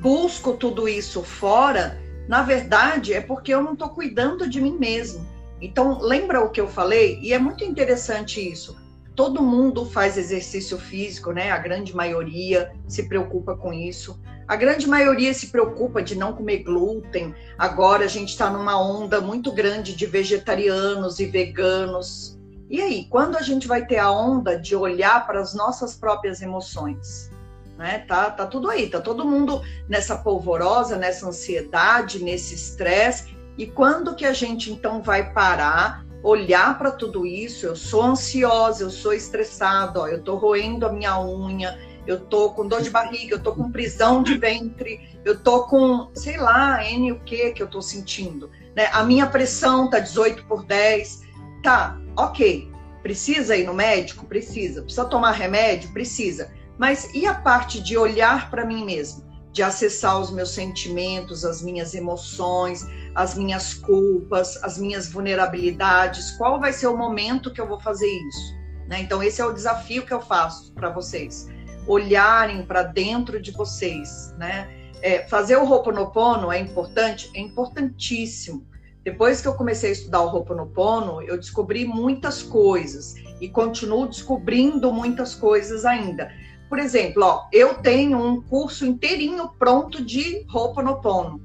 busco tudo isso fora, na verdade é porque eu não estou cuidando de mim mesmo. Então lembra o que eu falei e é muito interessante isso. Todo mundo faz exercício físico, né? A grande maioria se preocupa com isso. A grande maioria se preocupa de não comer glúten. Agora a gente está numa onda muito grande de vegetarianos e veganos. E aí, quando a gente vai ter a onda de olhar para as nossas próprias emoções? Né? Tá, tá tudo aí, tá todo mundo nessa polvorosa, nessa ansiedade, nesse estresse. E quando que a gente então vai parar, olhar para tudo isso? Eu sou ansiosa, eu sou estressado, ó, eu tô roendo a minha unha, eu tô com dor de barriga, eu tô com prisão de ventre, eu tô com, sei lá, N o que que eu tô sentindo. Né? A minha pressão tá 18 por 10. Tá, ok. Precisa ir no médico? Precisa. Precisa tomar remédio? Precisa. Mas e a parte de olhar para mim mesmo? De acessar os meus sentimentos, as minhas emoções, as minhas culpas, as minhas vulnerabilidades? Qual vai ser o momento que eu vou fazer isso? Né? Então, esse é o desafio que eu faço para vocês. Olharem para dentro de vocês, né? É, fazer o Ho'oponopono é importante? É importantíssimo depois que eu comecei a estudar o Ho'oponopono, eu descobri muitas coisas e continuo descobrindo muitas coisas ainda. Por exemplo, ó, eu tenho um curso inteirinho pronto de Ho'oponopono,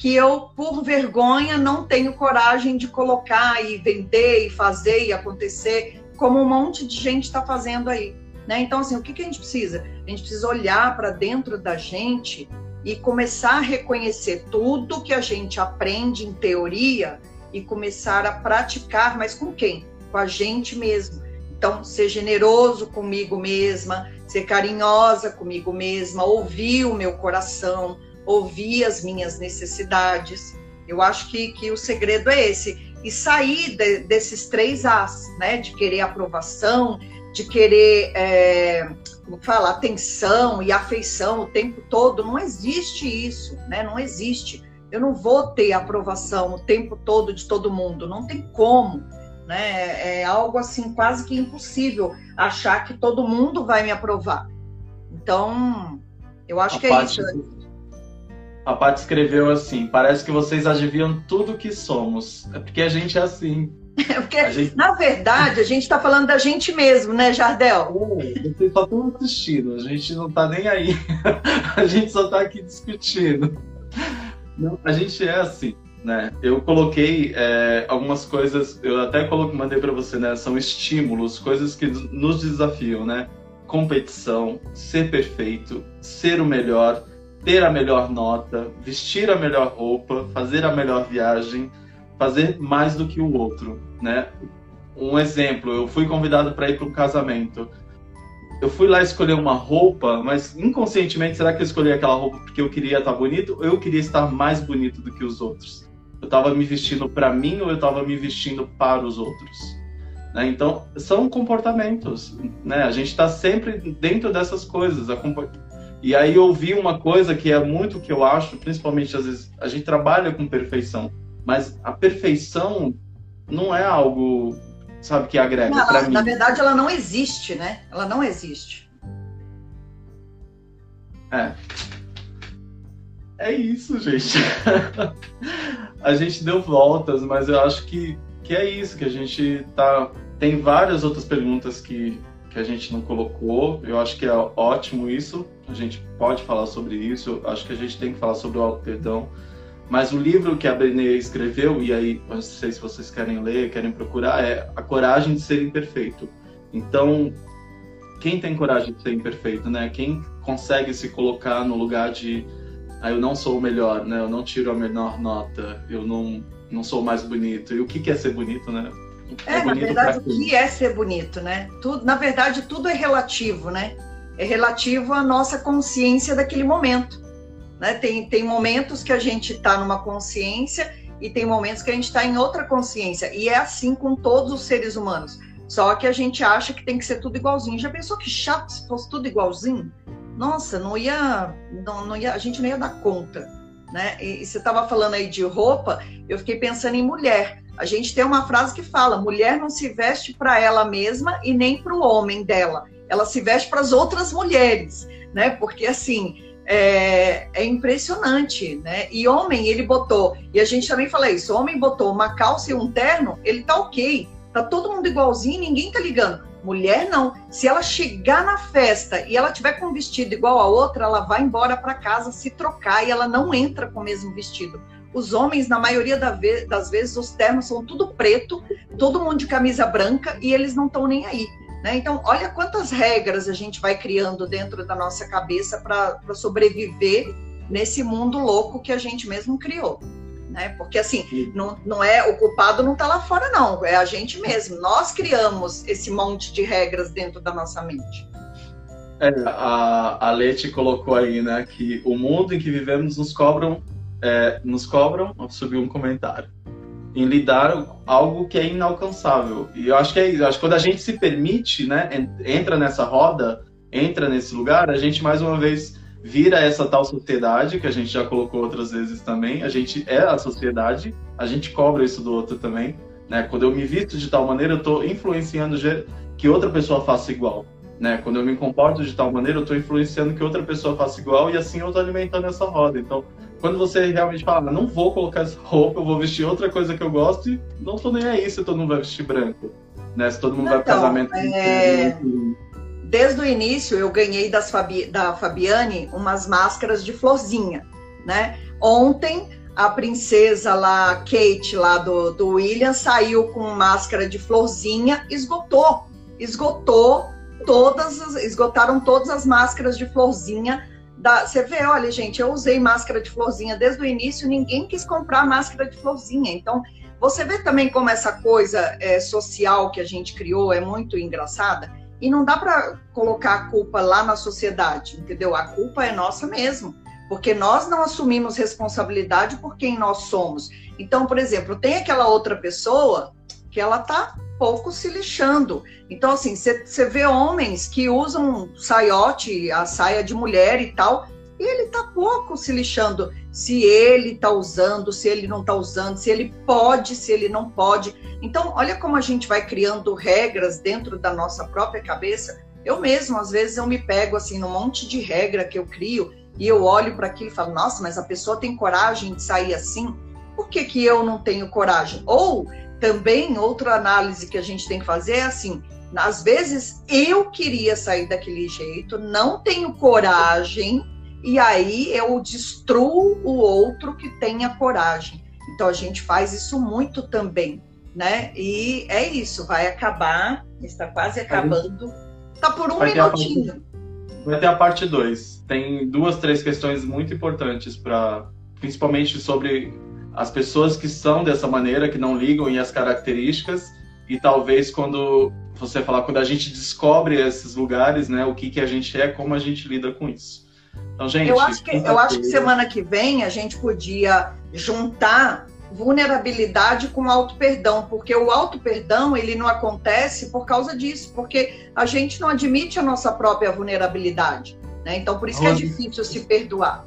que eu, por vergonha, não tenho coragem de colocar e vender e fazer e acontecer, como um monte de gente está fazendo aí. Né? Então, assim, o que, que a gente precisa? A gente precisa olhar para dentro da gente e começar a reconhecer tudo que a gente aprende em teoria e começar a praticar, mas com quem? Com a gente mesmo. Então, ser generoso comigo mesma, ser carinhosa comigo mesma, ouvir o meu coração, ouvir as minhas necessidades. Eu acho que, que o segredo é esse. E sair de, desses três As, né? De querer aprovação, de querer é, como fala, atenção e afeição o tempo todo, não existe isso, né? Não existe. Eu não vou ter aprovação o tempo todo de todo mundo, não tem como, né? É algo assim quase que impossível achar que todo mundo vai me aprovar. Então, eu acho a que é isso. A Paty escreveu assim: parece que vocês adivinham tudo que somos. É porque a gente é assim. Porque, gente... na verdade, a gente está falando da gente mesmo, né, Jardel? É, vocês só estão assistindo, a gente não está nem aí. a gente só está aqui discutindo. Não, a gente é assim, né? Eu coloquei é, algumas coisas, eu até coloquei, mandei para você, né? São estímulos, coisas que nos desafiam, né? Competição, ser perfeito, ser o melhor, ter a melhor nota, vestir a melhor roupa, fazer a melhor viagem, fazer mais do que o outro, né? Um exemplo, eu fui convidado para ir para um casamento. Eu fui lá escolher uma roupa, mas inconscientemente, será que eu escolhi aquela roupa porque eu queria estar bonito ou eu queria estar mais bonito do que os outros? Eu estava me vestindo para mim ou eu estava me vestindo para os outros? Né? Então, são comportamentos, né? A gente está sempre dentro dessas coisas. E aí eu vi uma coisa que é muito que eu acho, principalmente às vezes, a gente trabalha com perfeição. Mas a perfeição não é algo, sabe, que agrega para mim. Na verdade, ela não existe, né? Ela não existe. É. É isso, gente. a gente deu voltas, mas eu acho que, que é isso, que a gente tá. Tem várias outras perguntas que, que a gente não colocou. Eu acho que é ótimo isso. A gente pode falar sobre isso. Eu acho que a gente tem que falar sobre o auto-perdão. Mas o livro que a Brené escreveu, e aí não sei se vocês querem ler, querem procurar, é A Coragem de Ser Imperfeito. Então, quem tem coragem de ser imperfeito, né? Quem consegue se colocar no lugar de ah, eu não sou o melhor, né? Eu não tiro a menor nota, eu não, não sou mais bonito. E o que, que é ser bonito, né? É, é na verdade, o que é ser bonito, né? Tudo, na verdade, tudo é relativo, né? É relativo à nossa consciência daquele momento. Né? Tem, tem momentos que a gente está numa consciência e tem momentos que a gente está em outra consciência. E é assim com todos os seres humanos. Só que a gente acha que tem que ser tudo igualzinho. Já pensou que chato se fosse tudo igualzinho? Nossa, não ia, não, não ia, a gente não ia dar conta. Né? E, e você estava falando aí de roupa, eu fiquei pensando em mulher. A gente tem uma frase que fala: mulher não se veste para ela mesma e nem para o homem dela. Ela se veste para as outras mulheres, né? Porque assim, é, é, impressionante, né? E homem, ele botou, e a gente também fala isso, homem botou uma calça e um terno, ele tá ok, tá todo mundo igualzinho, ninguém tá ligando. Mulher não. Se ela chegar na festa e ela tiver com um vestido igual a outra, ela vai embora para casa se trocar e ela não entra com o mesmo vestido. Os homens, na maioria das vezes, os ternos são tudo preto, todo mundo de camisa branca e eles não estão nem aí. Né? Então, olha quantas regras a gente vai criando dentro da nossa cabeça para sobreviver nesse mundo louco que a gente mesmo criou né? Porque assim, não, não é o culpado não está lá fora, não, é a gente mesmo. Nós criamos esse monte de regras dentro da nossa mente. É, a, a Leti colocou aí, né, que o mundo em que vivemos nos cobram, é, nos cobram, subiu um comentário, em lidar algo que é inalcançável. E eu acho que é isso. Acho que quando a gente se permite, né, entra nessa roda, entra nesse lugar, a gente mais uma vez vira essa tal sociedade que a gente já colocou outras vezes também. A gente é a sociedade, a gente cobra isso do outro também. Né? Quando eu me visto de tal maneira, eu estou influenciando que outra pessoa faça igual. Né? Quando eu me comporto de tal maneira, eu estou influenciando que outra pessoa faça igual e assim eu estou alimentando essa roda. Então, quando você realmente fala, não vou colocar essa roupa, eu vou vestir outra coisa que eu gosto e não estou nem aí se todo mundo vai vestir branco. Né? Se todo mundo então, vai pro casamento. É desde o início eu ganhei Fabi, da Fabiane umas máscaras de florzinha, né? Ontem a princesa lá, Kate, lá do, do William, saiu com máscara de florzinha, esgotou, esgotou todas, esgotaram todas as máscaras de florzinha. Da, você vê, olha, gente, eu usei máscara de florzinha desde o início, ninguém quis comprar máscara de florzinha. Então, você vê também como essa coisa é, social que a gente criou é muito engraçada. E não dá para colocar a culpa lá na sociedade, entendeu? A culpa é nossa mesmo, porque nós não assumimos responsabilidade por quem nós somos. Então, por exemplo, tem aquela outra pessoa que ela tá pouco se lixando. Então, assim, você vê homens que usam saiote, a saia de mulher e tal, e ele tá pouco se lixando se ele tá usando, se ele não tá usando, se ele pode, se ele não pode. Então, olha como a gente vai criando regras dentro da nossa própria cabeça. Eu mesmo, às vezes, eu me pego assim num monte de regra que eu crio e eu olho para aquilo e falo: "Nossa, mas a pessoa tem coragem de sair assim? Por que que eu não tenho coragem?" Ou também outra análise que a gente tem que fazer é assim: às vezes eu queria sair daquele jeito, não tenho coragem, e aí eu destruo o outro que tenha coragem. Então a gente faz isso muito também, né? E é isso, vai acabar, está quase acabando. Tá por um vai minutinho. Ter vai ter a parte 2. Tem duas, três questões muito importantes para principalmente sobre as pessoas que são dessa maneira, que não ligam e as características e talvez quando você falar quando a gente descobre esses lugares, né, o que que a gente é, como a gente lida com isso. Então, gente, eu acho que, eu acho que semana que vem a gente podia juntar vulnerabilidade com auto-perdão, porque o auto-perdão ele não acontece por causa disso, porque a gente não admite a nossa própria vulnerabilidade. Né? Então, por isso que é difícil se perdoar.